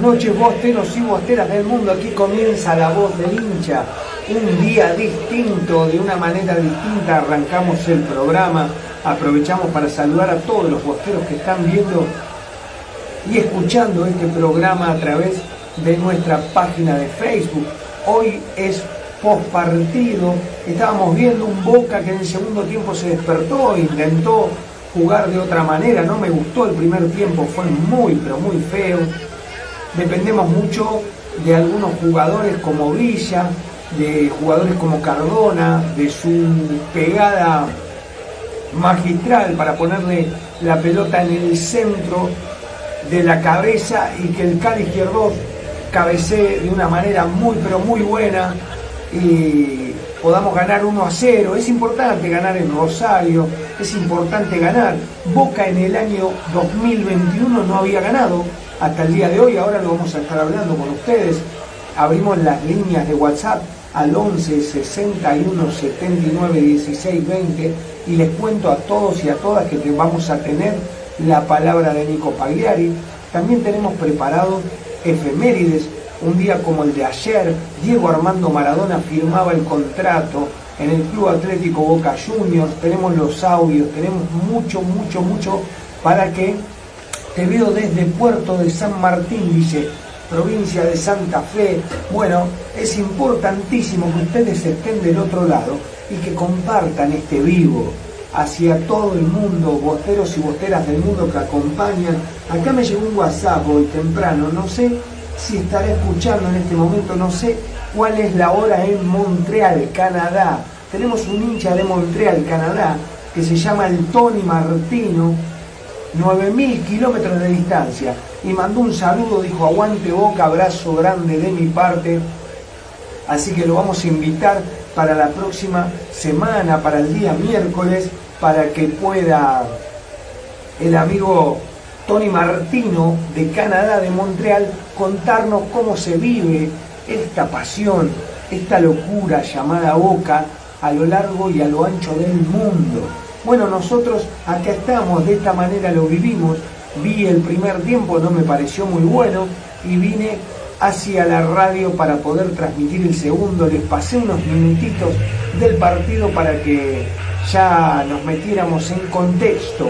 Noches, bosteros y bosteras del mundo. Aquí comienza la voz del hincha. Un día distinto, de una manera distinta, arrancamos el programa. Aprovechamos para saludar a todos los bosteros que están viendo y escuchando este programa a través de nuestra página de Facebook. Hoy es post partido. Estábamos viendo un Boca que en el segundo tiempo se despertó, intentó jugar de otra manera. No me gustó el primer tiempo, fue muy, pero muy feo dependemos mucho de algunos jugadores como Villa, de jugadores como Cardona, de su pegada magistral para ponerle la pelota en el centro de la cabeza y que el Cali izquierdo cabecee de una manera muy pero muy buena y podamos ganar 1 a 0. Es importante ganar en Rosario, es importante ganar. Boca en el año 2021 no había ganado hasta el día de hoy, ahora lo vamos a estar hablando con ustedes. abrimos las líneas de WhatsApp al 11 61 79 16 20 y les cuento a todos y a todas que vamos a tener la palabra de Nico Pagliari. También tenemos preparado efemérides, un día como el de ayer, Diego Armando Maradona firmaba el contrato en el Club Atlético Boca Juniors, tenemos los audios, tenemos mucho, mucho, mucho para que te veo desde Puerto de San Martín, dice, provincia de Santa Fe. Bueno, es importantísimo que ustedes estén del otro lado y que compartan este vivo hacia todo el mundo, bosteros y bosteras del mundo que acompañan. Acá me llegó un WhatsApp hoy temprano, no sé si estaré escuchando en este momento, no sé cuál es la hora en Montreal, Canadá. Tenemos un hincha de Montreal, Canadá, que se llama el Tony Martino, 9.000 kilómetros de distancia, y mandó un saludo, dijo aguante boca, abrazo grande de mi parte. Así que lo vamos a invitar para la próxima semana, para el día miércoles, para que pueda el amigo Tony Martino de Canadá, de Montreal, contarnos cómo se vive esta pasión, esta locura llamada Boca a lo largo y a lo ancho del mundo. Bueno, nosotros acá estamos, de esta manera lo vivimos. Vi el primer tiempo, no me pareció muy bueno y vine hacia la radio para poder transmitir el segundo. Les pasé unos minutitos del partido para que ya nos metiéramos en contexto.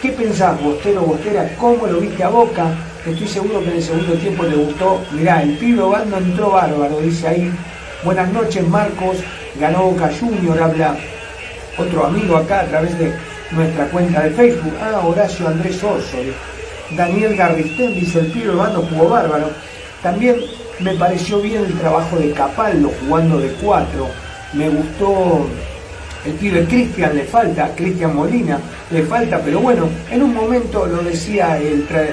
¿Qué pensás, Bostero, Bostera? ¿Cómo lo viste a Boca? Estoy seguro que en el segundo tiempo le gustó. Mirá, el pibe Bando entró bárbaro, dice ahí. Buenas noches, Marcos. Ganó Boca Junior, habla otro amigo acá a través de nuestra cuenta de Facebook. Ah, Horacio Andrés Oso. Daniel Garristén dice el pibe Bando jugó bárbaro. También me pareció bien el trabajo de Capaldo jugando de cuatro. Me gustó el pibe Cristian, le falta, Cristian Molina, le falta, pero bueno, en un momento lo decía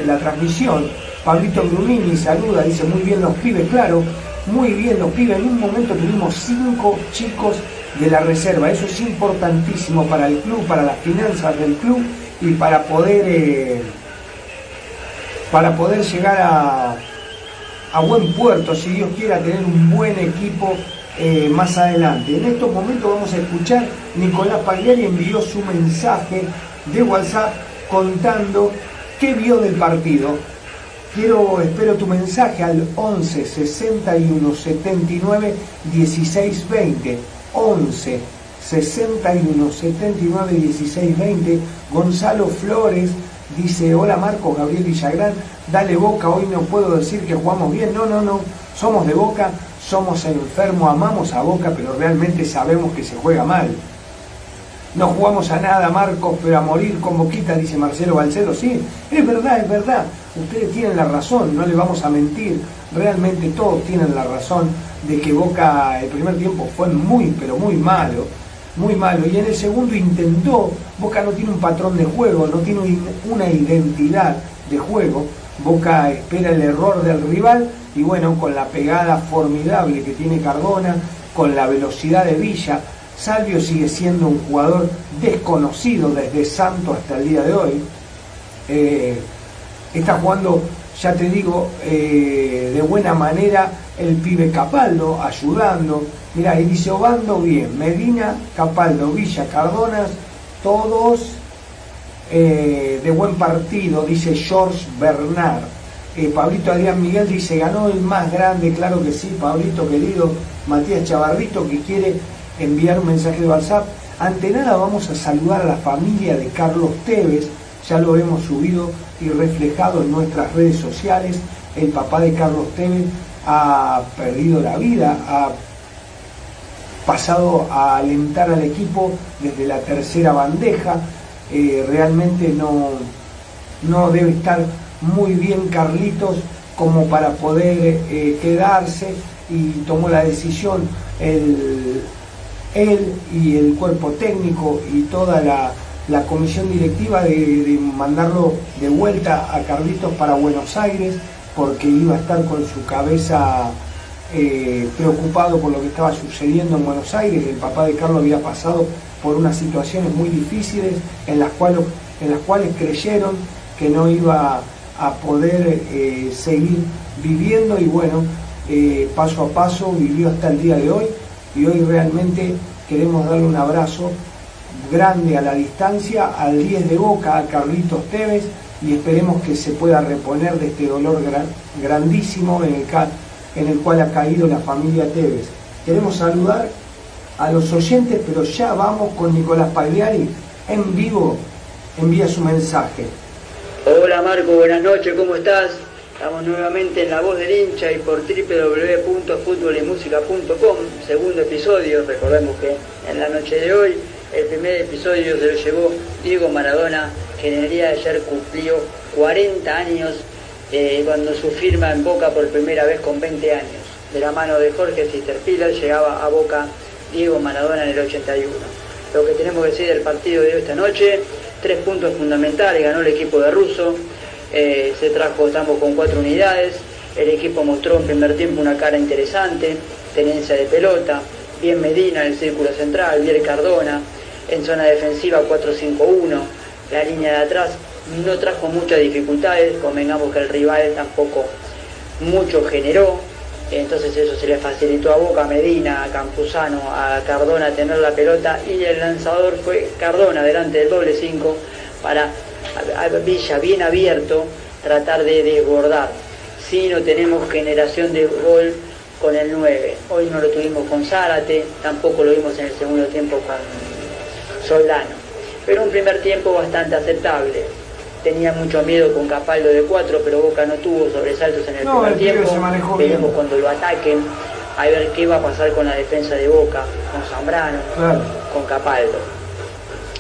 la transmisión, Pablito Brunini saluda, dice muy bien los pibes, claro, muy bien los pibes, en un momento tuvimos cinco chicos de la reserva, eso es importantísimo para el club, para las finanzas del club y para poder, eh, para poder llegar a, a buen puerto, si Dios quiera tener un buen equipo eh, más adelante. En estos momentos vamos a escuchar, Nicolás Pagliari envió su mensaje de WhatsApp contando qué vio del partido. Quiero, espero tu mensaje al 11 61 79 16 20. 11 61 79 16 20. Gonzalo Flores dice, hola Marcos, Gabriel Villagrán, dale boca, hoy no puedo decir que jugamos bien, no, no, no, somos de boca, somos enfermos, amamos a boca, pero realmente sabemos que se juega mal. No jugamos a nada, Marcos, pero a morir con boquita, dice Marcelo Balcedo. Sí, es verdad, es verdad. Ustedes tienen la razón, no les vamos a mentir. Realmente todos tienen la razón de que Boca el primer tiempo fue muy, pero muy malo muy malo. Y en el segundo intentó, Boca no tiene un patrón de juego, no tiene una identidad de juego. Boca espera el error del rival y bueno, con la pegada formidable que tiene Cardona, con la velocidad de Villa, Salvio sigue siendo un jugador desconocido desde Santo hasta el día de hoy. Eh, está jugando, ya te digo, eh, de buena manera el pibe Capaldo, ayudando, Mirá, y dice Obando bien, Medina, Capaldo, Villa, Cardonas, todos eh, de buen partido, dice George Bernard. Pablito Adrián Miguel dice, ganó el más grande, claro que sí, Pablito querido, Matías Chavarrito, que quiere enviar un mensaje de WhatsApp. Ante nada vamos a saludar a la familia de Carlos Tevez, ya lo hemos subido y reflejado en nuestras redes sociales. El papá de Carlos Tevez ha perdido la vida, ha pasado a alentar al equipo desde la tercera bandeja. Eh, realmente no, no debe estar muy bien Carlitos como para poder eh, quedarse y tomó la decisión él y el cuerpo técnico y toda la, comisión directiva de, mandarlo de vuelta a Carlitos para Buenos Aires porque iba a estar con su cabeza eh, preocupado por lo que estaba sucediendo en Buenos Aires. El papá de Carlos había pasado por unas situaciones muy difíciles en las cuales, en las cuales creyeron que no iba a poder eh, seguir viviendo y bueno, eh, paso a paso, vivió hasta el día de hoy y hoy realmente queremos darle un abrazo grande a la distancia al 10 de Boca, a Carlitos Tevez y esperemos que se pueda reponer de este dolor grandísimo en el, en el cual ha caído la familia Tevez. Queremos saludar a los oyentes, pero ya vamos con Nicolás Pagliari en vivo, envía su mensaje. Hola Marco, buenas noches, ¿cómo estás? Estamos nuevamente en La Voz del Hincha y por www.futbolymusica.com, segundo episodio, recordemos que en la noche de hoy el primer episodio se lo llevó Diego Maradona, que en el día de ayer cumplió 40 años eh, cuando su firma en Boca por primera vez con 20 años. De la mano de Jorge Cisterpila llegaba a Boca Diego Maradona en el 81. Lo que tenemos que decir del partido de esta noche, tres puntos fundamentales, ganó el equipo de Russo, eh, se trajo, estamos con cuatro unidades, el equipo mostró en primer tiempo una cara interesante, tenencia de pelota, bien Medina en el círculo central, bien Cardona, en zona defensiva 4-5-1, la línea de atrás no trajo muchas dificultades, convengamos que el rival tampoco mucho generó, entonces eso se le facilitó a Boca, a Medina, a Campuzano, a Cardona tener la pelota y el lanzador fue Cardona delante del doble 5 para a Villa bien abierto tratar de desbordar. Si no tenemos generación de gol con el 9, hoy no lo tuvimos con Zárate, tampoco lo vimos en el segundo tiempo con Soldano, pero un primer tiempo bastante aceptable tenía mucho miedo con Capaldo de 4, pero Boca no tuvo sobresaltos en el primer tiempo. Veremos cuando lo ataquen, a ver qué va a pasar con la defensa de Boca, con Zambrano, con Capaldo.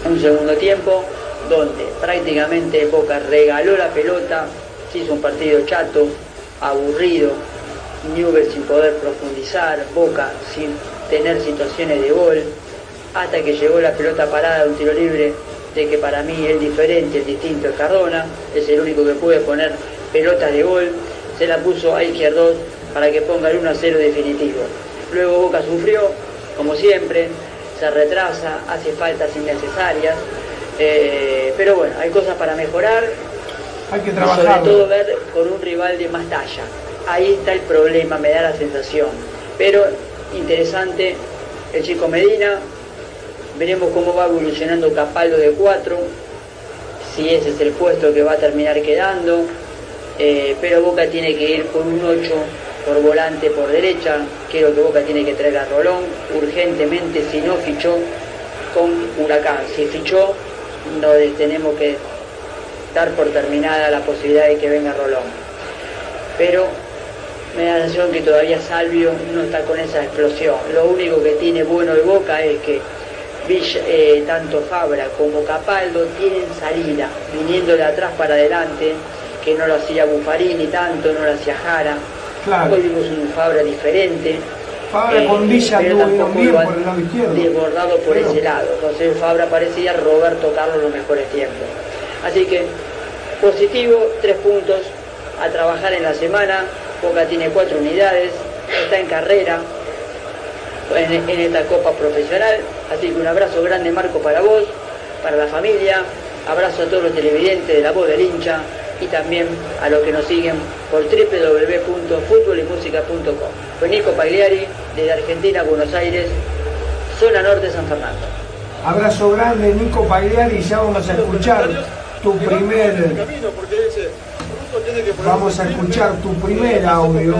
Un segundo tiempo donde prácticamente Boca regaló la pelota, se hizo un partido chato, aburrido, Newell sin poder profundizar, Boca sin tener situaciones de gol, hasta que llegó la pelota parada de un tiro libre de que para mí es diferente, el distinto es Cardona, es el único que puede poner pelotas de gol, se la puso a Izquierdos para que ponga el 1 a 0 definitivo. Luego Boca sufrió, como siempre, se retrasa, hace faltas innecesarias, eh, pero bueno, hay cosas para mejorar. Hay que trabajar. Sobre todo ver con un rival de más talla. Ahí está el problema, me da la sensación. Pero interesante, el chico Medina, Veremos cómo va evolucionando Capaldo de 4, si ese es el puesto que va a terminar quedando. Eh, pero Boca tiene que ir con un 8 por volante por derecha. Creo que Boca tiene que traer a Rolón urgentemente, si no fichó con Huracán. Si fichó, no tenemos que dar por terminada la posibilidad de que venga Rolón. Pero me da la sensación que todavía Salvio no está con esa explosión. Lo único que tiene bueno de Boca es que eh, tanto Fabra como Capaldo tienen salida, viniendo de atrás para adelante, que no lo hacía Buffarini tanto, no lo hacía Jara. Hoy vimos un Fabra diferente. Fabra con eh, Villa pero tampoco bien por el lado izquierdo. Desbordado por ese lado. Entonces Fabra parecía Roberto Carlos los mejores tiempos. Así que positivo, tres puntos a trabajar en la semana. Boca tiene cuatro unidades, está en carrera, en, esta Copa Profesional. Así que un abrazo grande Marco para vos, para la familia, abrazo a todos los televidentes de la voz del hincha y también a los que nos siguen por www.futbolymusica.com. Fue Nico Pagliari, desde Argentina, Buenos Aires, zona norte San Fernando. Abrazo grande Nico Pagliari ya vamos a escuchar tu primer... Vamos a escuchar tu primer audio.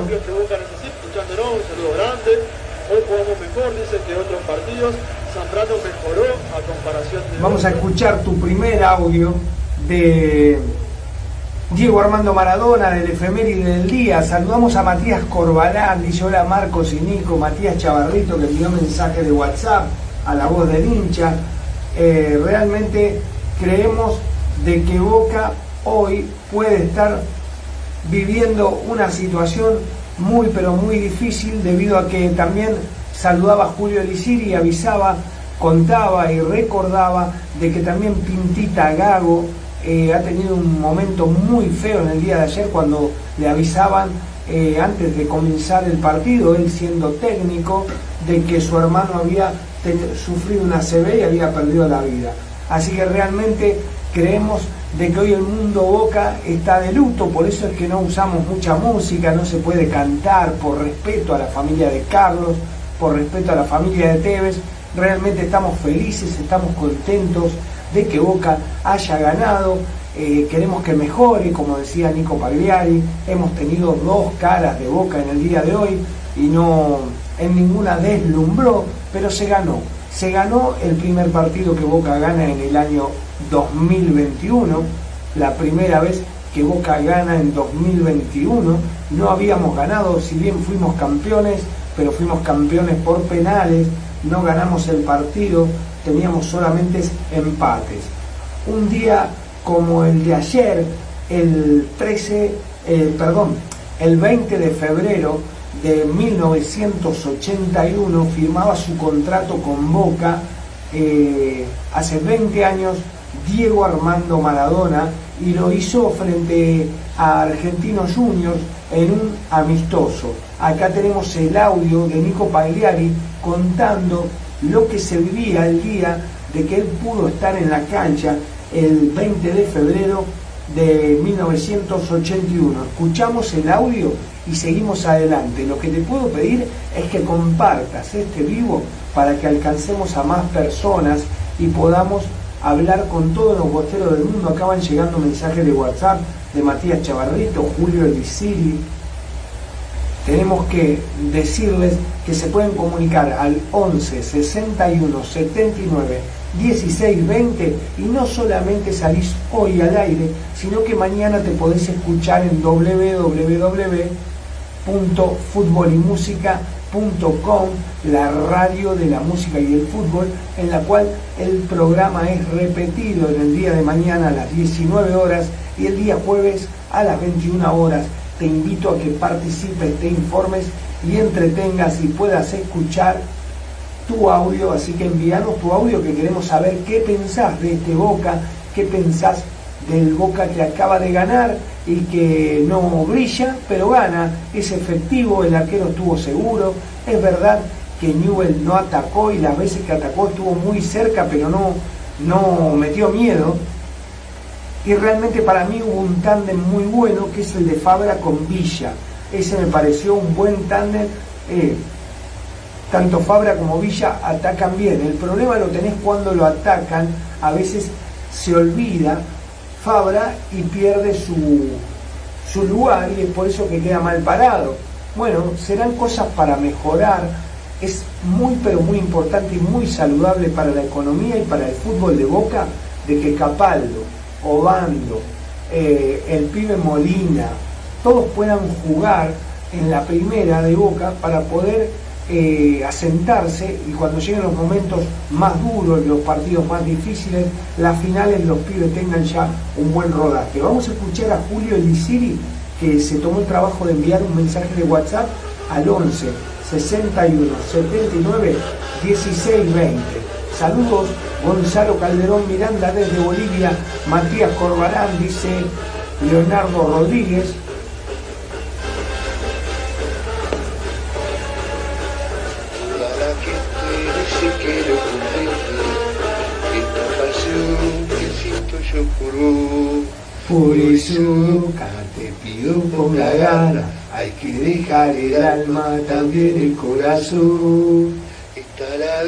Vamos a escuchar tu primer audio de Diego Armando Maradona, del efeméride del día. Saludamos a Matías Corbalán, dice hola Marcos y Nico, Matías Chavarrito que envió mensaje de WhatsApp a la voz del hincha. Eh, realmente creemos de que Boca hoy puede estar viviendo una situación muy pero muy difícil debido a que también saludaba a Julio Elisiri y avisaba, contaba y recordaba de que también Pintita Gago eh, ha tenido un momento muy feo en el día de ayer cuando le avisaban eh, antes de comenzar el partido, él siendo técnico, de que su hermano había sufrido una CB y había perdido la vida. Así que realmente creemos de que hoy el mundo Boca está de luto, por eso es que no usamos mucha música, no se puede cantar por respeto a la familia de Carlos, por respeto a la familia de Tevez. Realmente estamos felices, estamos contentos de que Boca haya ganado. Eh, queremos que mejore, como decía Nico Pagliari. Hemos tenido dos caras de Boca en el día de hoy y no en ninguna deslumbró, pero se ganó. Se ganó el primer partido que Boca gana en el año 2021, la primera vez que Boca gana en 2021. No habíamos ganado, si bien fuimos campeones, pero fuimos campeones por penales, no ganamos el partido, teníamos solamente empates. Un día como el de ayer, el 13, eh, perdón, el 20 de febrero de 1981 firmaba su contrato con Boca eh, hace 20 años Diego Armando Maradona y lo hizo frente a Argentinos Juniors en un amistoso. Acá tenemos el audio de Nico Pagliari contando lo que se vivía el día de que él pudo estar en la cancha el 20 de febrero de 1981. Escuchamos el audio y seguimos adelante. Lo que te puedo pedir es que compartas este vivo para que alcancemos a más personas y podamos hablar con todos los bosteros del mundo. Acaban llegando mensajes de WhatsApp de Matías Chavarrito, Julio Elisiri. Tenemos que decirles que se pueden comunicar al 11 61 79 16 20 y no solamente salís hoy al aire, sino que mañana te podés escuchar en www.futbolymusica.com Com, la radio de la música y el fútbol, en la cual el programa es repetido en el día de mañana a las 19 horas y el día jueves a las 21 horas. Te invito a que participes, te informes y entretengas y puedas escuchar tu audio, así que envíanos tu audio que queremos saber qué pensás de este Boca, qué pensás del Boca que acaba de ganar y que no brilla, pero gana, es efectivo, el arquero estuvo seguro, es verdad que Newell no atacó y las veces que atacó estuvo muy cerca, pero no, no metió miedo. Y realmente para mí hubo un tándem muy bueno, que es el de Fabra con Villa. Ese me pareció un buen tándem. Eh, tanto Fabra como Villa atacan bien. El problema lo tenés cuando lo atacan, a veces se olvida Fabra y pierde su, su lugar y es por eso que queda mal parado. Bueno, serán cosas para mejorar. Es muy pero muy importante y muy saludable para la economía y para el fútbol de Boca de que Capaldo, Obando, eh, el pibe Molina, todos puedan jugar en la primera de Boca para poder eh, asentarse y cuando lleguen los momentos más duros, los partidos más difíciles, las finales los pibes tengan ya un buen rodaje. Vamos a escuchar a Julio Elisiri que se tomó el trabajo de enviar un mensaje de WhatsApp al 11 61 79 16 20. Saludos, Gonzalo Calderón Miranda desde Bolivia, Matías Corbarán, dice Leonardo Rodríguez, Por eso te pido con la gana, hay que dejar el alma, también el corazón. Está la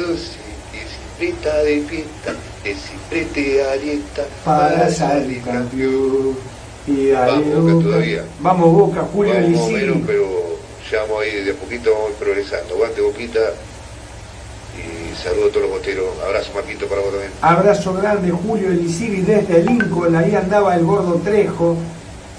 de fiesta, que siempre te alienta para salir campeón. Y Vamos Boca todavía. Vamos Boca, Julio Vamos menos, pero ya vamos ahí, de a poquito vamos progresando. Aguante Boquita, y saludo a todos los boteros. Abrazo Marquito para vos también. Abrazo grande Julio Elisiri desde Lincoln, ahí andaba el gordo Trejo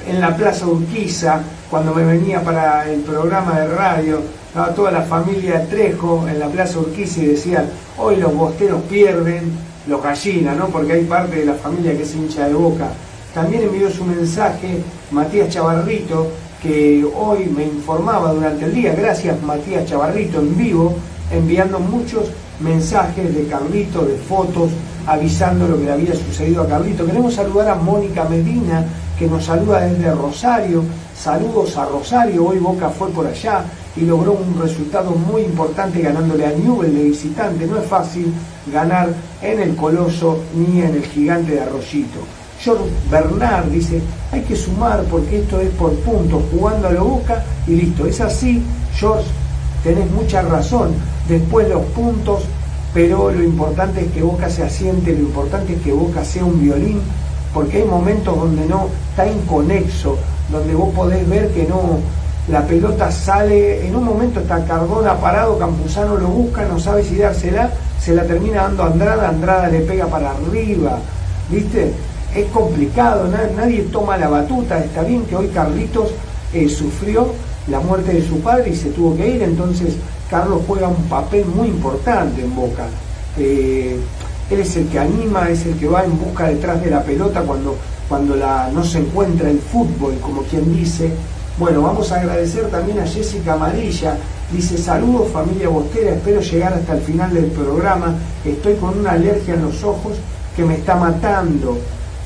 en la Plaza Urquiza cuando me venía para el programa de radio. Estaba toda la familia Trejo en la Plaza Urquiza y decían, hoy los bosteros pierden, los gallinas, ¿no? Porque hay parte de la familia que es hincha de boca. También envió su mensaje Matías Chavarrito, que hoy me informaba durante el día, gracias Matías Chavarrito en vivo, enviando muchos mensajes de Carlito, de fotos, avisando lo que le había sucedido a Carlito. Queremos saludar a Mónica Medina, que nos saluda desde Rosario. Saludos a Rosario, hoy Boca fue por allá y logró un resultado muy importante ganándole a Newell de visitante. No es fácil ganar en el Coloso ni en el Gigante de Arroyito. George Bernard dice, hay que sumar porque esto es por puntos, jugando a lo Boca y listo. Es así, George, tenés mucha razón. Después los puntos, pero lo importante es que Boca se asiente, lo importante es que Boca sea un violín, porque hay momentos donde no está inconexo, donde vos podés ver que no, la pelota sale, en un momento está Cardona parado, Campuzano lo busca, no sabe si dársela, se la termina dando a Andrada, Andrada le pega para arriba, ¿viste? Es complicado, nadie toma la batuta, está bien que hoy Carlitos eh, sufrió la muerte de su padre y se tuvo que ir, entonces Carlos juega un papel muy importante en Boca. Eh, él es el que anima, es el que va en busca detrás de la pelota cuando, cuando la, no se encuentra el fútbol, como quien dice, bueno, vamos a agradecer también a Jessica Amarilla. Dice, saludos familia Bostera, espero llegar hasta el final del programa. Estoy con una alergia en los ojos que me está matando.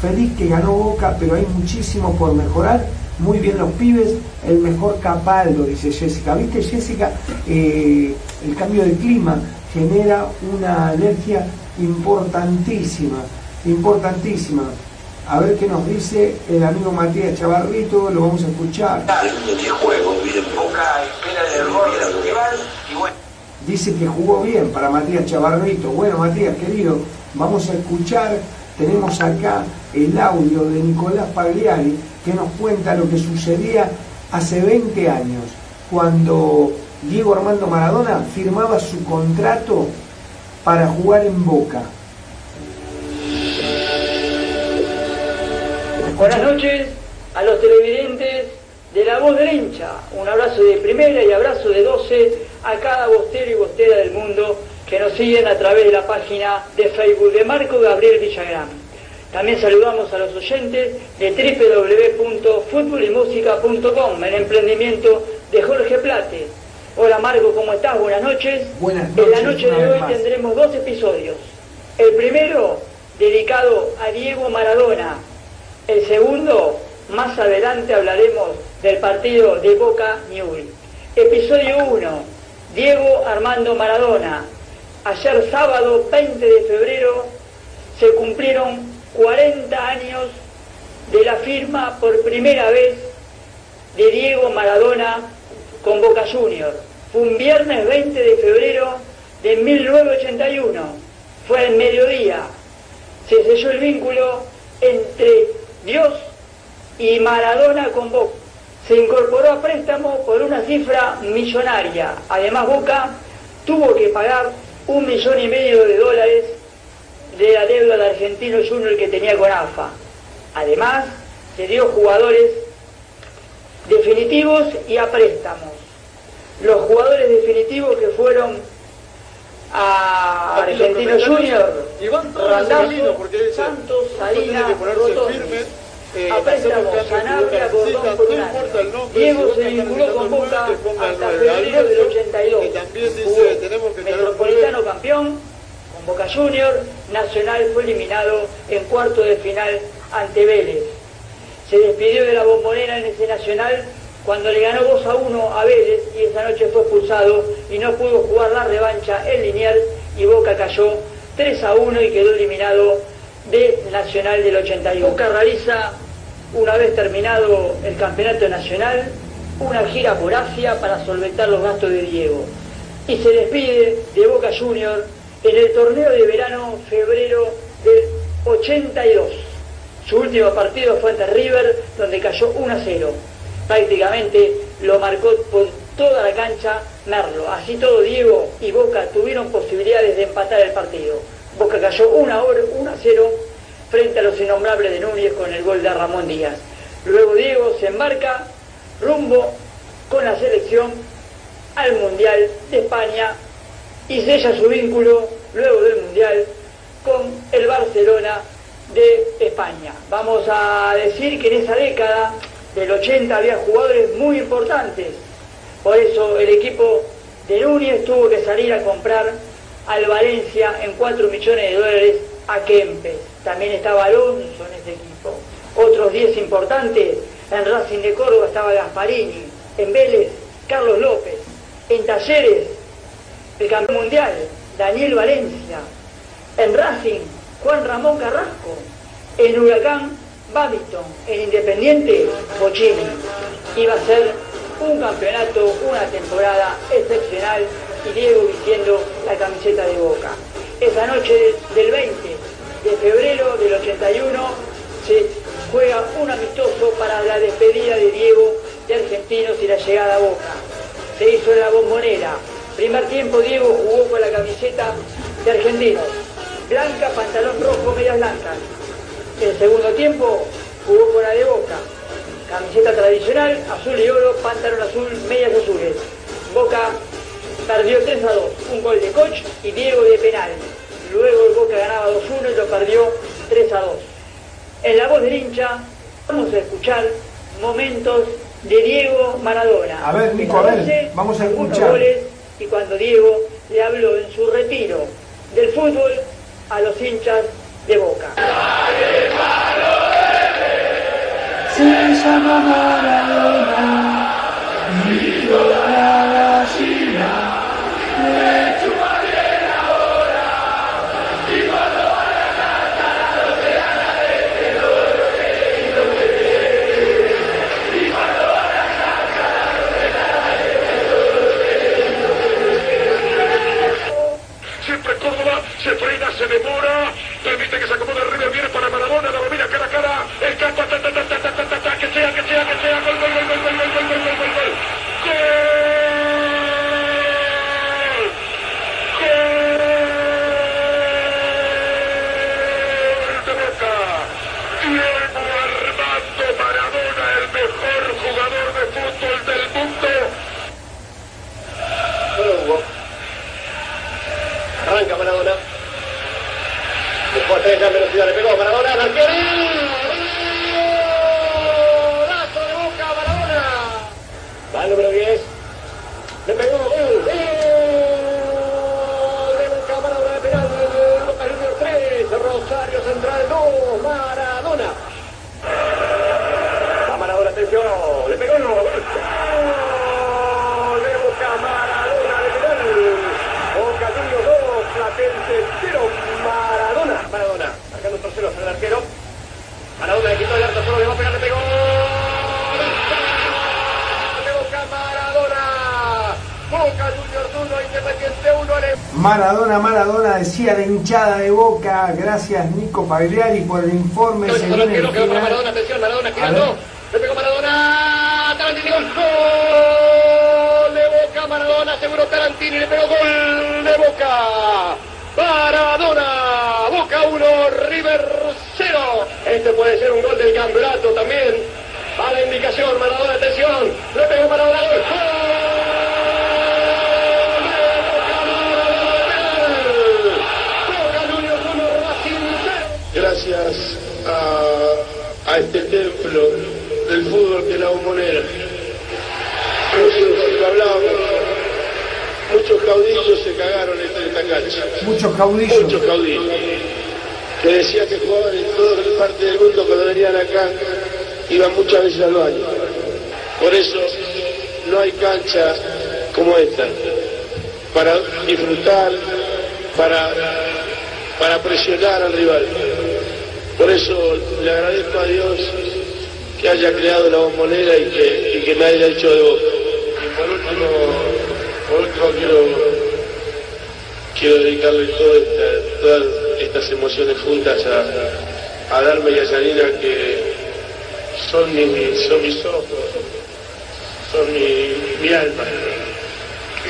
Feliz que ganó Boca, pero hay muchísimo por mejorar. Muy bien los pibes, el mejor Capaldo, dice Jessica. ¿Viste, Jessica? Eh, el cambio de clima genera una alergia importantísima, importantísima. A ver qué nos dice el amigo Matías Chavarrito, lo vamos a escuchar. Dice que jugó bien para Matías Chavarrito. Bueno, Matías, querido, vamos a escuchar. Tenemos acá el audio de Nicolás Pagliari que nos cuenta lo que sucedía hace 20 años, cuando Diego Armando Maradona firmaba su contrato para jugar en Boca. Buenas noches a los televidentes de La Voz del Hincha. Un abrazo de primera y abrazo de 12 a cada bostero y bostera del mundo que nos siguen a través de la página de Facebook de Marco Gabriel Villagrán. También saludamos a los oyentes de www.futbolymusica.com, el emprendimiento de Jorge Plate. Hola Marco, ¿cómo estás? Buenas noches. Buenas noches. En la noche de hoy tendremos dos episodios. El primero dedicado a Diego Maradona, el segundo, más adelante hablaremos del partido de Boca Newell. Episodio 1, Diego Armando Maradona. Ayer sábado 20 de febrero se cumplieron 40 años de la firma por primera vez de Diego Maradona con Boca Junior. Fue un viernes 20 de febrero de 1981. Fue al mediodía. Se selló el vínculo entre Dios y Maradona con Boca. Se incorporó a préstamo por una cifra millonaria. Además, Boca tuvo que pagar un millón y medio de dólares de la deuda de Argentino Junior que tenía con AFA. Además, se dio jugadores definitivos y a préstamos. Los jugadores definitivos que fueron a Argentino Junior, Randazzo, Santos, Salinas, Rotón, eh, a préstamo, Sanabria, Gordón por un año. Diego se vinculó con Boca hasta febrero del 82. Jugó Metropolitano campeón con Boca Junior, Nacional fue eliminado en cuarto de final ante Vélez. Se despidió de la bombonera en ese Nacional cuando le ganó 2 a 1 a Vélez y esa noche fue expulsado y no pudo jugar la revancha en Liniers y Boca cayó 3 a 1 y quedó eliminado de Nacional del 81. Boca realiza, una vez terminado el campeonato nacional, una gira por Asia para solventar los gastos de Diego. Y se despide de Boca Junior en el torneo de verano febrero del 82. Su último partido fue ante River, donde cayó 1 a 0 prácticamente lo marcó por toda la cancha Merlo. Así todo Diego y Boca tuvieron posibilidades de empatar el partido. Boca cayó 1 a 0 frente a los innombrables de Núñez con el gol de Ramón Díaz. Luego Diego se embarca rumbo con la selección al Mundial de España y sella su vínculo luego del Mundial con el Barcelona de España. Vamos a decir que en esa década del 80 había jugadores muy importantes. Por eso el equipo de Núñez tuvo que salir a comprar al Valencia en 4 millones de dólares a Kempes. También estaba Alonso en ese equipo. Otros 10 importantes, en Racing de Córdoba estaba Gasparini, en Vélez, Carlos López, en Talleres, el campeón mundial, Daniel Valencia, en Racing, Juan Ramón Carrasco, en Huracán, Babington, el Independiente, Bochini. Iba a ser un campeonato, una temporada excepcional y Diego vistiendo la camiseta de Boca. Esa noche del 20 de febrero del 81 se juega un amistoso para la despedida de Diego de Argentinos y la llegada a Boca. Se hizo la bombonera. Primer tiempo Diego jugó con la camiseta de Argentinos. Blanca, pantalón rojo, medias blancas. El segundo tiempo jugó con la de Boca. Camiseta tradicional, azul y oro, pantalón azul, medias azules. Boca perdió 3 a 2, un gol de coach y Diego de penal. Luego el Boca ganaba 2-1 y lo perdió 3 a 2. En la voz del hincha vamos a escuchar momentos de Diego Maradona. A ver, Nico, a ver, vamos a escuchar. goles y cuando Diego le habló en su retiro del fútbol a los hinchas de Boca. Se y cuando a cantar no te y. Siempre Córdoba se frena, se demora. Permite que se acomode River, viene para Maradona, la domina cara a cara. Escapa, ta, ta, ta, ta, ta, ta, ta, que sea, que sea, que sea, gol. Decía la hinchada de Boca. Gracias Nico Pagliari por el informe. Se viene el final. Maradona, atención, Maradona girando. Le pegó Maradona. Tarantini, gol. Gol de Boca, Maradona, seguro Tarantini, le pegó gol de Boca. Maradona, Boca 1, River 0. Este puede ser un gol del campeonato también. A la indicación, Maradona, atención. Le pegó Maradona, gol. A, este templo del fútbol que es la bombonera. Muchos, hablábamos, muchos caudillos se cagaron en esta cancha. Muchos caudillos. Muchos caudillos. Que decía que jugaban en todas partes del mundo cuando venían acá, iban muchas veces al baño. Por eso no hay cancha como esta, para disfrutar, para, para presionar al rival. Por eso le agradezco a Dios que haya creado la bombonera y que, y que me haya hecho de boca. Y por último, por último quiero, quiero dedicarle todas estas emociones juntas a, a Darme y a Yanina que son, mi- son mis ojos, son mi, alma.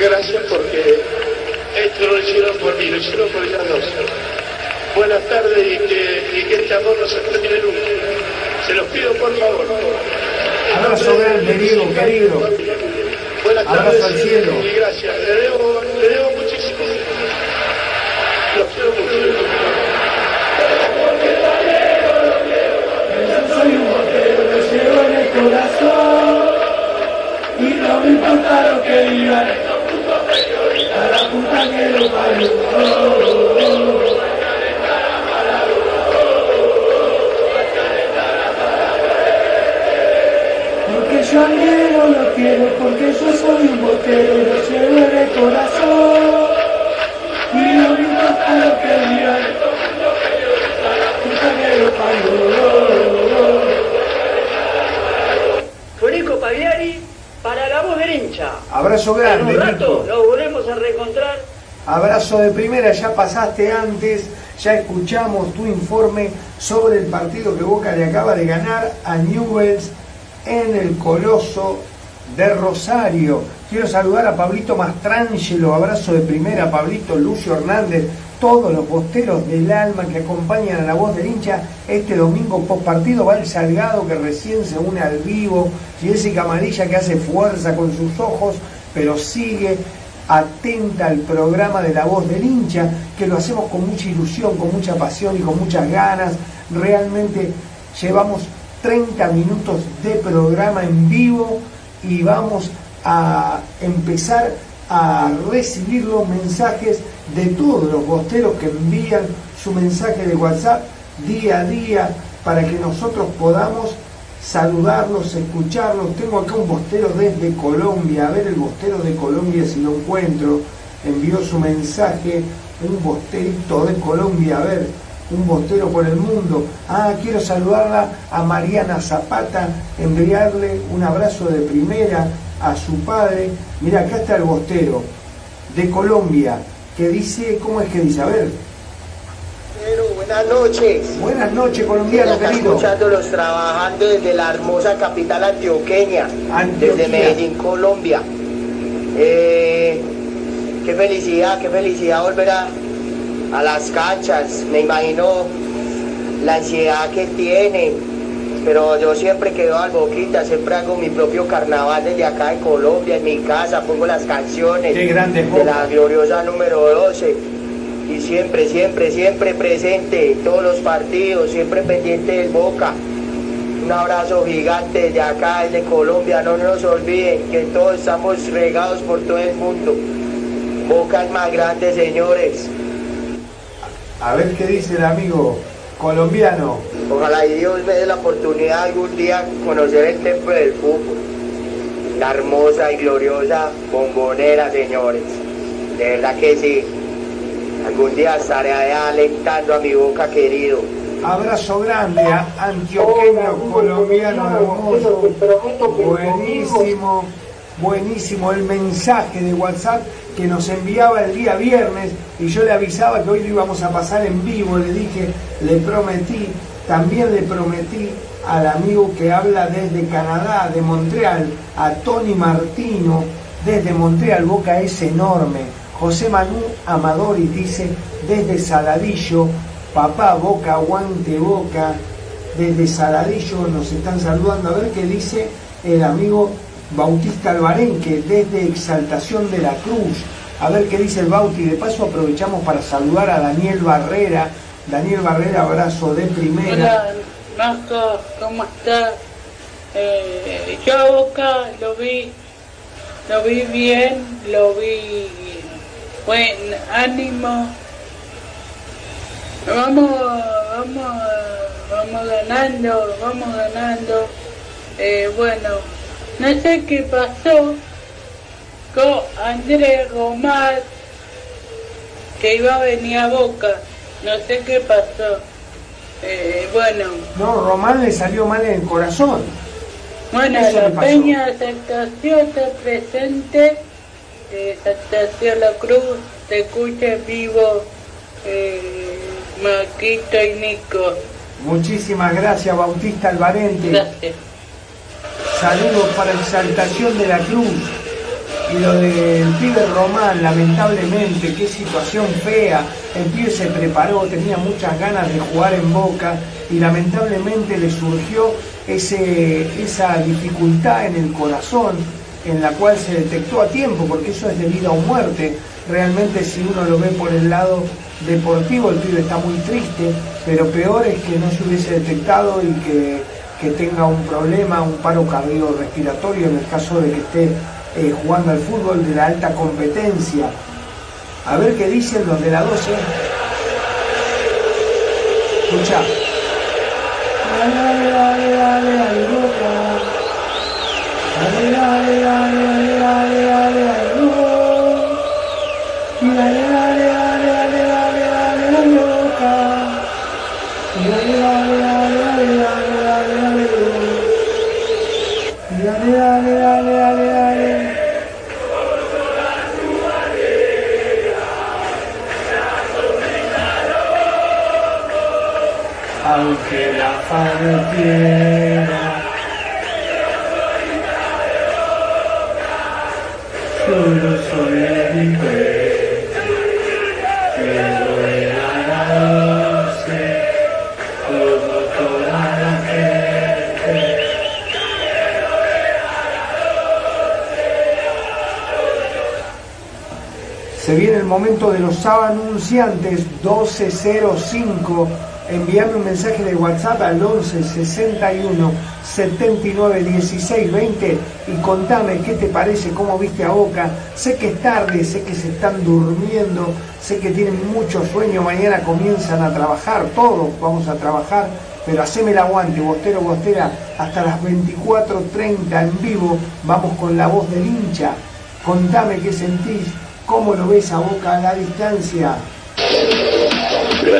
Gracias porque esto lo hicieron por mí, lo hicieron por ellas dos. Buenas tardes y que, y que este amor no se termine nunca. Se los pido por favor. Abrazo grande, Diego, querido. Buenas Abrazo tardes al cielo. y gracias. Le debo, le debo muchísimo. Los quiero mucho. Yo soy un botero, lo llevo en el corazón y no me importa lo que digan. A la puta que lo parió. prisionero lo quiero porque yo soy un botero y lo llevo en el corazón. Y no me importa lo que dirán, compañero Pablo. Federico Pagliari para la voz del hincha. Abrazo grande. En un rato nos volvemos a reencontrar. Abrazo de primera, ya pasaste antes, ya escuchamos tu informe sobre el partido que Boca le acaba de ganar a Newells en el Coloso de Rosario. Quiero saludar a Pablito Mastrangelo, abrazo de primera, Pablito Lucio Hernández, todos los posteros del alma que acompañan a la voz del hincha este domingo post partido, Val Salgado que recién se une al vivo, Jessica Amarilla que hace fuerza con sus ojos, pero sigue atenta al programa de la voz del hincha, que lo hacemos con mucha ilusión, con mucha pasión y con muchas ganas. Realmente llevamos 30 minutos de programa en vivo y vamos a empezar a recibir los mensajes de todos los bosteros que envían su mensaje de WhatsApp día a día para que nosotros podamos saludarlos, escucharlos. Tengo acá un bostero desde Colombia, a ver el bostero de Colombia si lo encuentro. Envió su mensaje, un bosterito de Colombia, a ver, un bostero por el mundo. Ah, quiero saludarla a Mariana Zapata, enviarle un abrazo de primera a su padre. Mira, acá está el bostero de Colombia, que dice, ¿cómo es que dice? A ver, Pero buenas noches. buenas noches colombiano Acá querido. escuchándolos trabajando desde la hermosa capital antioqueña, Antioquia. desde Medellín, Colombia. Eh, qué felicidad, qué felicidad volver a, a las canchas. Me imagino la ansiedad que tiene, pero yo siempre quedo al boquita, siempre hago mi propio carnaval desde acá en Colombia, en mi casa, pongo las canciones Qué grande de la gloriosa número 12 y siempre, siempre, siempre presente en todos los partidos, siempre pendiente del Boca. Un abrazo gigante desde acá, desde Colombia, no nos olviden que todos estamos regados por todo el mundo. Boca es más grande, señores. A ver qué dice el amigo colombiano. Ojalá y Dios me dé la oportunidad algún día conocer el templo del fútbol. La hermosa y gloriosa bombonera, señores. De verdad que sí. Algún día estaré allá alentando a mi boca querido. Abrazo grande a antioqueño colombiano hermoso. Buenísimo, buenísimo el mensaje de WhatsApp que nos enviaba el día viernes y yo le avisaba que hoy lo íbamos a pasar en vivo. Le dije, le prometí, también le prometí al amigo que habla desde Canadá, de Montreal, a Tony Martino, desde Montreal, Boca es enorme. José Manu Amadori dice desde Saladillo, papá Boca, aguante Boca, desde Saladillo nos están saludando. A ver qué dice el amigo Bautista Albarenque, desde Exaltación de la Cruz. A ver qué dice el Bauti. De paso aprovechamos para saludar a Daniel Barrera. Daniel Barrera, abrazo de primera. Hola, Marco, ¿cómo estás? Eh, yo a Boca lo vi, lo vi bien, lo vi buen ánimo. Vamos, vamos, vamos ganando, vamos ganando. Eh, bueno, no sé qué pasó con Andrés Román, que iba a venir a Boca. No sé qué pasó. Eh, bueno, No, Román le salió mal en el corazón. bueno, la. Peña Aceptación está presente. Eh, Aceptación La Cruz, te escucha vivo eh, Marquito y Nico. Muchísimas gracias, Bautista Albarente. Gracias. Saludos para Exaltación de la Cruz. Y lo del pibe Román, lamentablemente, qué situación fea. El pibe se preparó, tenía muchas ganas de jugar en Boca y lamentablemente le surgió ese, esa dificultad en el corazón en la cual se detectó a tiempo, porque eso es de vida o muerte. Realmente si uno lo ve por el lado deportivo, el pibe está muy triste, pero peor es que no se hubiese detectado y que, que tenga un problema, un paro cardiorrespiratorio en el caso de que esté eh, jugando al fútbol de la alta competencia. A ver qué dicen los de la 12. Escucha. dale, dale, dale, dale, dale. Aunque la fama tiene de los anunciantes 1205. Envíame un mensaje de WhatsApp al 11 61 79 16 20 y contame qué te parece, cómo viste a Boca. Sé que es tarde, sé que se están durmiendo, sé que tienen mucho sueño. Mañana comienzan a trabajar, todos vamos a trabajar, pero haceme el aguante, Bostero, Bostera, hasta las 24.30 en vivo. Vamos con la voz del hincha. Contame qué sentís, cómo lo ves a Boca a la distancia.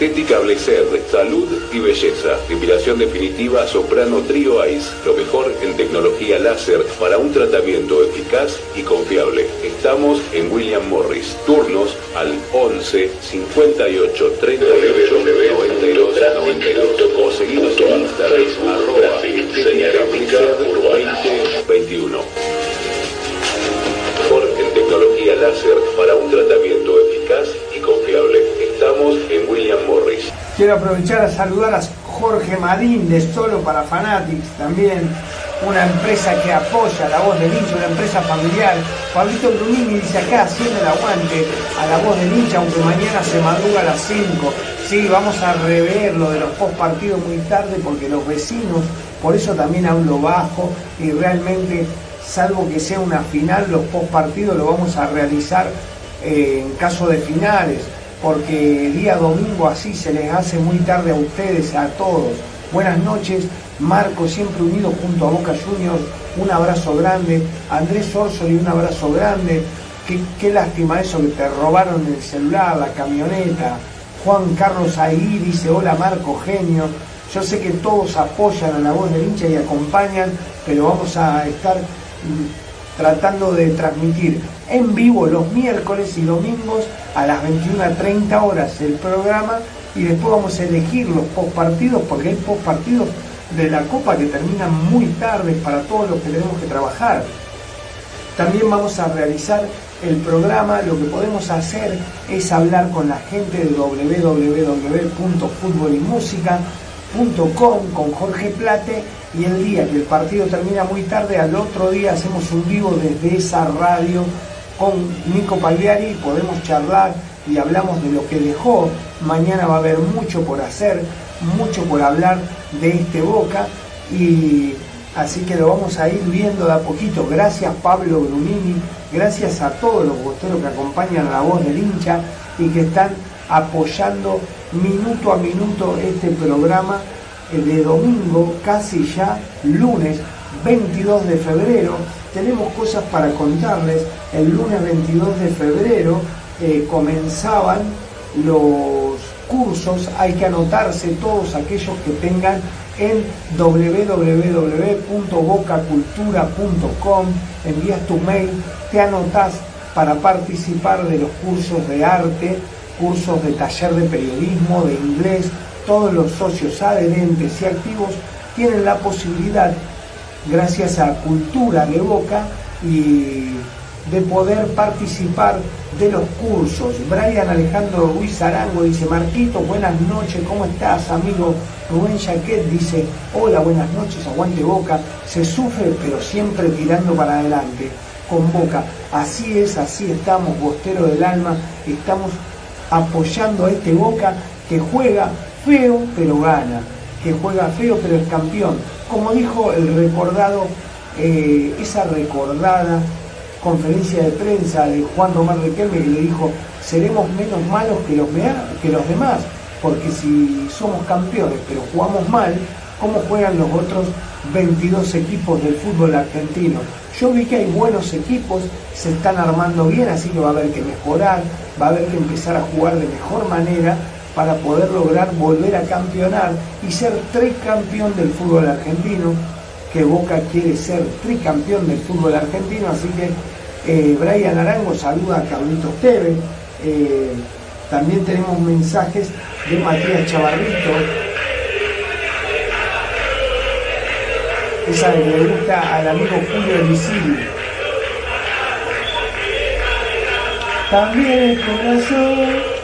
Estética Blecer, salud y belleza. Depilación definitiva Soprano Trio Ice. Lo mejor en tecnología láser para un tratamiento eficaz y confiable. Estamos en William Morris. Turnos al 11 58 38 92 92 o seguidos en Instagram arroba estética Blecer 2021 mejor en tecnología láser para un tratamiento eficaz. En William Morris. Quiero aprovechar a saludar a Jorge Marín de Solo para Fanatics, también una empresa que apoya la voz del hincha, una empresa familiar. Pablito Brunini dice acá, haciendo el aguante a la voz del hincha, aunque mañana se madruga a las 5. Sí, vamos a rever lo de los post partidos muy tarde porque los vecinos, por eso también hablo bajo y realmente salvo que sea una final, los post partidos lo vamos a realizar eh, en caso de finales, porque día domingo así se les hace muy tarde a ustedes, a todos. Buenas noches, Marco, siempre unido junto a Boca Juniors, un abrazo grande, Andrés Orsoli, un abrazo grande, qué, qué lástima eso que te robaron el celular, la camioneta, Juan Carlos ahí dice, hola Marco, genio, yo sé que todos apoyan a la voz del hincha y acompañan, pero vamos a estar tratando de transmitir en vivo los miércoles y domingos a las 21.30 horas el programa y después vamos a elegir los post partidos porque hay post partidos de la Copa que terminan muy tarde para todos los que tenemos que trabajar. También vamos a realizar el programa, lo que podemos hacer es hablar con la gente de www.futbolymusica.com con Jorge Plate y el día que el partido termina muy tarde, al otro día hacemos un vivo desde esa radio con Nico Pagliari podemos charlar y hablamos de lo que dejó. Mañana va a haber mucho por hacer, mucho por hablar de este Boca y así que lo vamos a ir viendo de a poquito. Gracias Pablo Brunini, gracias a todos los bosteros que acompañan a la voz del hincha y que están apoyando minuto a minuto este programa de domingo, casi ya lunes 22 de febrero. Tenemos cosas para contarles. El lunes 22 de febrero eh, comenzaban los cursos. Hay que anotarse todos aquellos que tengan en www.bocacultura.com. Envías tu mail, te anotas para participar de los cursos de arte, cursos de taller de periodismo, de inglés, todos los socios adherentes y activos tienen la posibilidad, gracias a Cultura de Boca y de poder participar de los cursos. Brian Alejandro Ruiz Arango dice, Marquito, buenas noches, ¿cómo estás, amigo? Rubén Jaquet dice, hola, buenas noches, aguante Boca. Se sufre, pero siempre tirando para adelante, con Boca. Así es, así estamos, Bostero del Alma, estamos apoyando a este Boca que juega feo, pero gana, que juega feo, pero es campeón. Como dijo el recordado, eh, esa recordada conferencia de prensa de Juan Román Riquelme que le dijo, seremos menos malos que los, que los demás, porque si somos campeones pero jugamos mal, ¿cómo juegan los otros 22 equipos del fútbol argentino? Yo vi que hay buenos equipos, se están armando bien, así que va a haber que mejorar, va a haber que empezar a jugar de mejor manera para poder lograr volver a campeonar y ser tricampeón del fútbol argentino, que Boca quiere ser tricampeón del fútbol argentino, así que eh, Brian Arango saluda a Carlitos Teve. Eh, también tenemos mensajes de Matías Chavarrito. Esa que le gusta al amigo Julio Licini. También el corazón.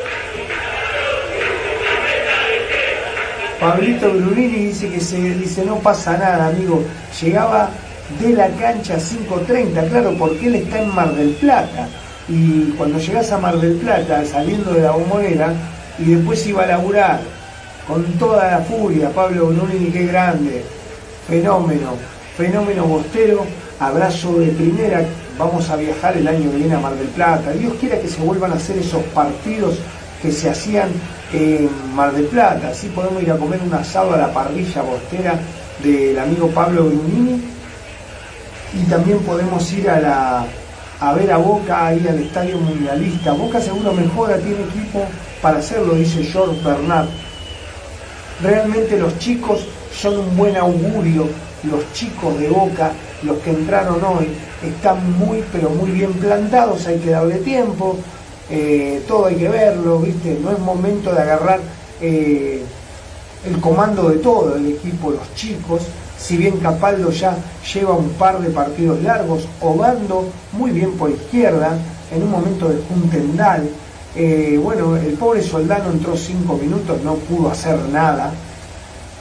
Pablito Brunini dice que se dice no pasa nada, amigo. Llegaba de la cancha 5.30, claro, porque él está en Mar del Plata. Y cuando llegas a Mar del Plata, saliendo de la bombonera, y después iba a laburar con toda la furia, Pablo Brunini, qué grande, fenómeno, fenómeno bostero, abrazo de primera, vamos a viajar el año que viene a Mar del Plata, Dios quiera que se vuelvan a hacer esos partidos que se hacían en Mar del Plata, así podemos ir a comer un asado a la parrilla bostera del amigo Pablo Brunini. Y también podemos ir a, la, a ver a Boca ahí al Estadio Mundialista. Boca seguro mejora, tiene equipo para hacerlo, dice George Bernard. Realmente los chicos son un buen augurio, los chicos de Boca, los que entraron hoy, están muy pero muy bien plantados, hay que darle tiempo, eh, todo hay que verlo, ¿viste? No es momento de agarrar eh, el comando de todo el equipo, los chicos, si bien Capaldo ya lleva un par de partidos largos, Obando muy bien por izquierda, en un momento de juntendal. Eh, bueno, el pobre Soldano entró cinco minutos, no pudo hacer nada.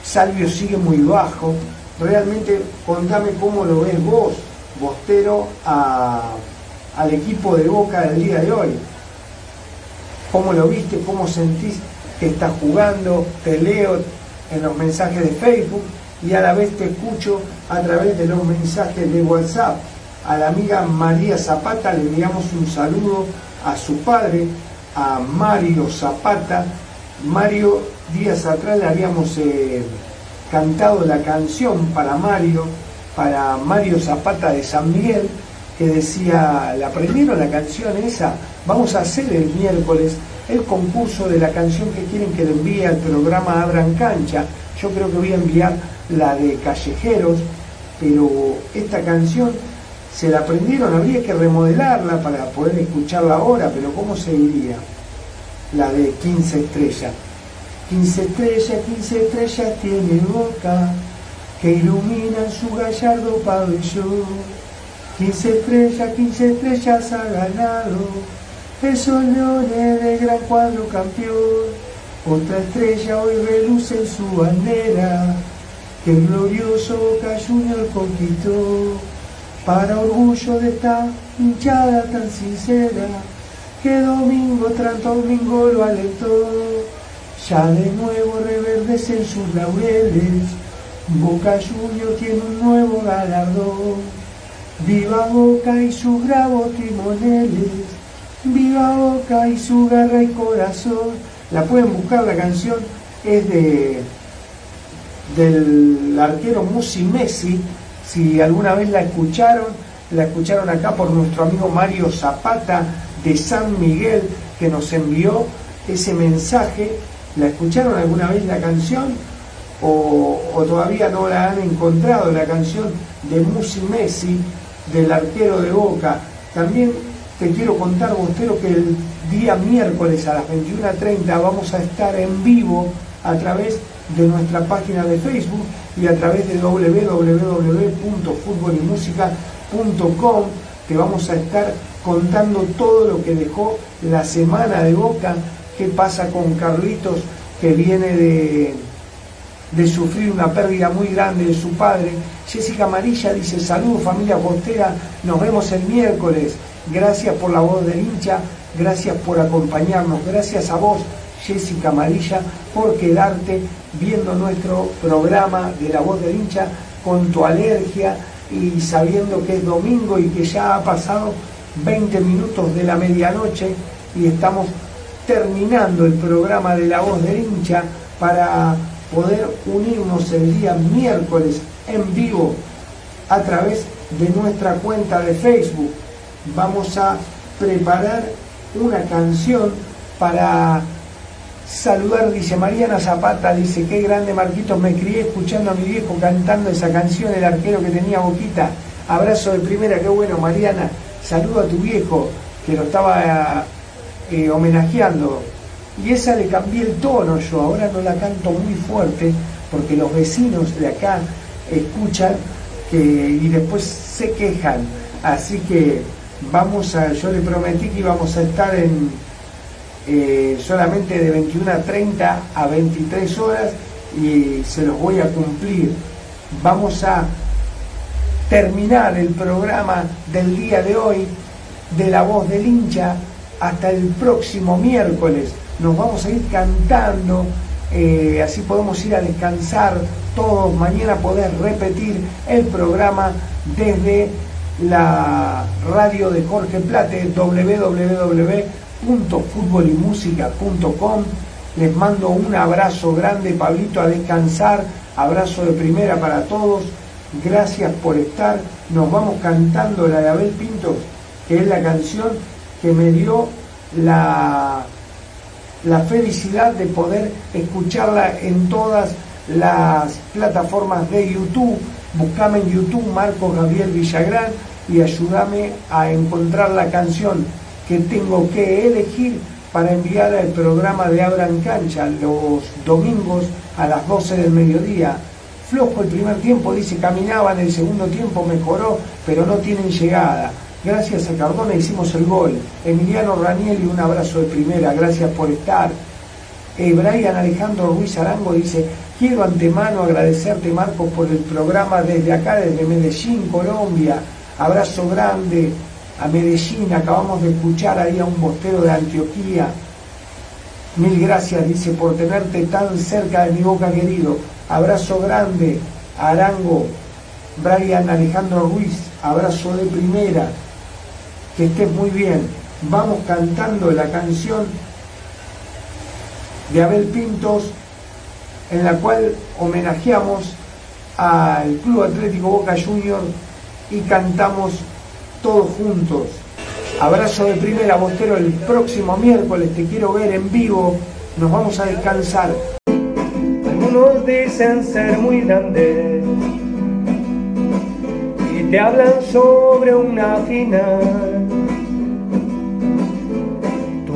Salvio sigue muy bajo. Realmente contame cómo lo ves vos, Bostero, al equipo de Boca del día de hoy. ¿Cómo lo viste? ¿Cómo sentís que está jugando? Te leo en los mensajes de Facebook y a la vez te escucho a través de los mensajes de WhatsApp. A la amiga María Zapata le enviamos un saludo a su padre, a Mario Zapata. Mario, días atrás le habíamos eh, cantado la canción para Mario, para Mario Zapata de San Miguel, que decía, ¿la aprendieron la canción esa? Vamos a hacer el miércoles el concurso de la canción que quieren que le envíe al programa Abran Cancha. Yo creo que voy a enviar la de Callejeros, pero esta canción se la aprendieron, habría que remodelarla para poder escucharla ahora, pero ¿cómo se diría? La de 15 estrellas. 15 estrellas, 15 estrellas tiene boca que ilumina su gallardo pabellón. 15 estrellas, 15 estrellas ha ganado esos leones de gran cuadro campeón. Otra estrella hoy reluce en su bandera que el glorioso Boca Junior conquistó, para orgullo de esta hinchada tan sincera, que domingo tras domingo lo alentó, ya de nuevo reverdecen sus laureles, Boca Junior tiene un nuevo galardón, viva Boca y sus bravos timoneles, viva Boca y su garra y corazón, la pueden buscar la canción, es de del arquero Musi Messi, si alguna vez la escucharon, la escucharon acá por nuestro amigo Mario Zapata de San Miguel, que nos envió ese mensaje. ¿La escucharon alguna vez la canción? O, todavía no la han encontrado, la canción de Musi Messi, del arquero de Boca. También te quiero contar, Bostero, que el día miércoles a las 21.30 vamos a estar en vivo a través de nuestra página de Facebook y a través de www.futbolymusica.com te vamos a estar contando todo lo que dejó la semana de Boca, qué pasa con Carlitos que viene de, de sufrir una pérdida muy grande de su padre. Jessica Amarilla dice, saludos familia Bostera, nos vemos el miércoles. Gracias por la voz del hincha, gracias por acompañarnos, gracias a vos, Jessica Amarilla, por quedarte viendo nuestro programa de la voz del hincha con tu alergia y sabiendo que es domingo y que ya ha pasado 20 minutos de la medianoche y estamos terminando el programa de la voz del hincha para poder unirnos el día miércoles en vivo a través de nuestra cuenta de Facebook. Vamos a preparar una canción para saludar, dice Mariana Zapata, dice, qué grande Marquitos, me crié escuchando a mi viejo cantando esa canción, el arquero que tenía boquita. Abrazo de primera, qué bueno Mariana, saludo a tu viejo, que lo estaba eh, homenajeando. Y esa le cambié el tono yo, ahora no la canto muy fuerte, porque los vecinos de acá escuchan que, y después se quejan. Así que vamos a, yo le prometí que íbamos a estar en eh, solamente de 21 a 30 a 23 horas y se los voy a cumplir. Vamos a terminar el programa del día de hoy de la voz del hincha hasta el próximo miércoles. Nos vamos a ir cantando, eh, así podemos ir a descansar todos. Mañana poder repetir el programa desde la radio de Jorge Plate, www.futbolymusica.com. Les mando un abrazo grande, Pablito, a descansar. Abrazo de primera para todos. Gracias por estar. Nos vamos cantando la de Abel Pintos, que es la canción que me dio la, la felicidad de poder escucharla en todas las plataformas de YouTube. Buscame en YouTube Marcos Gabriel Villagrán y ayúdame a encontrar la canción que tengo que elegir para enviar al programa de Abran Cancha los domingos a las 12 del mediodía. Flojo el primer tiempo, dice, caminaban, el segundo tiempo mejoró, pero no tienen llegada. Gracias a Cardona hicimos el gol. Emiliano Raniel y un abrazo de primera, gracias por estar. Eh, Brian Alejandro Ruiz Arango dice, quiero antemano agradecerte Marcos por el programa desde acá, desde Medellín, Colombia. Abrazo grande a Medellín, acabamos de escuchar ahí a un bostero de Antioquía. Mil gracias, dice, por tenerte tan cerca de mi boca querido. Abrazo grande a Arango, Brian Alejandro Ruiz, abrazo de primera. Que estés muy bien. Vamos cantando la canción de Abel Pintos, en la cual homenajeamos al Club Atlético Boca Junior y cantamos todos juntos. Abrazo de primera, Bostero, el próximo miércoles te quiero ver en vivo. Nos vamos a descansar. Algunos dicen ser muy grandes y te hablan sobre una final.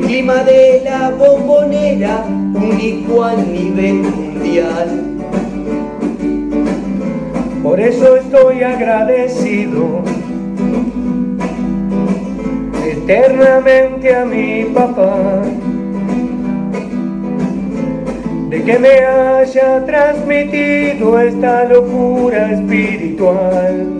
clima de la bombonera único a nivel mundial. Por eso estoy agradecido eternamente a mi papá de que me haya transmitido esta locura espiritual.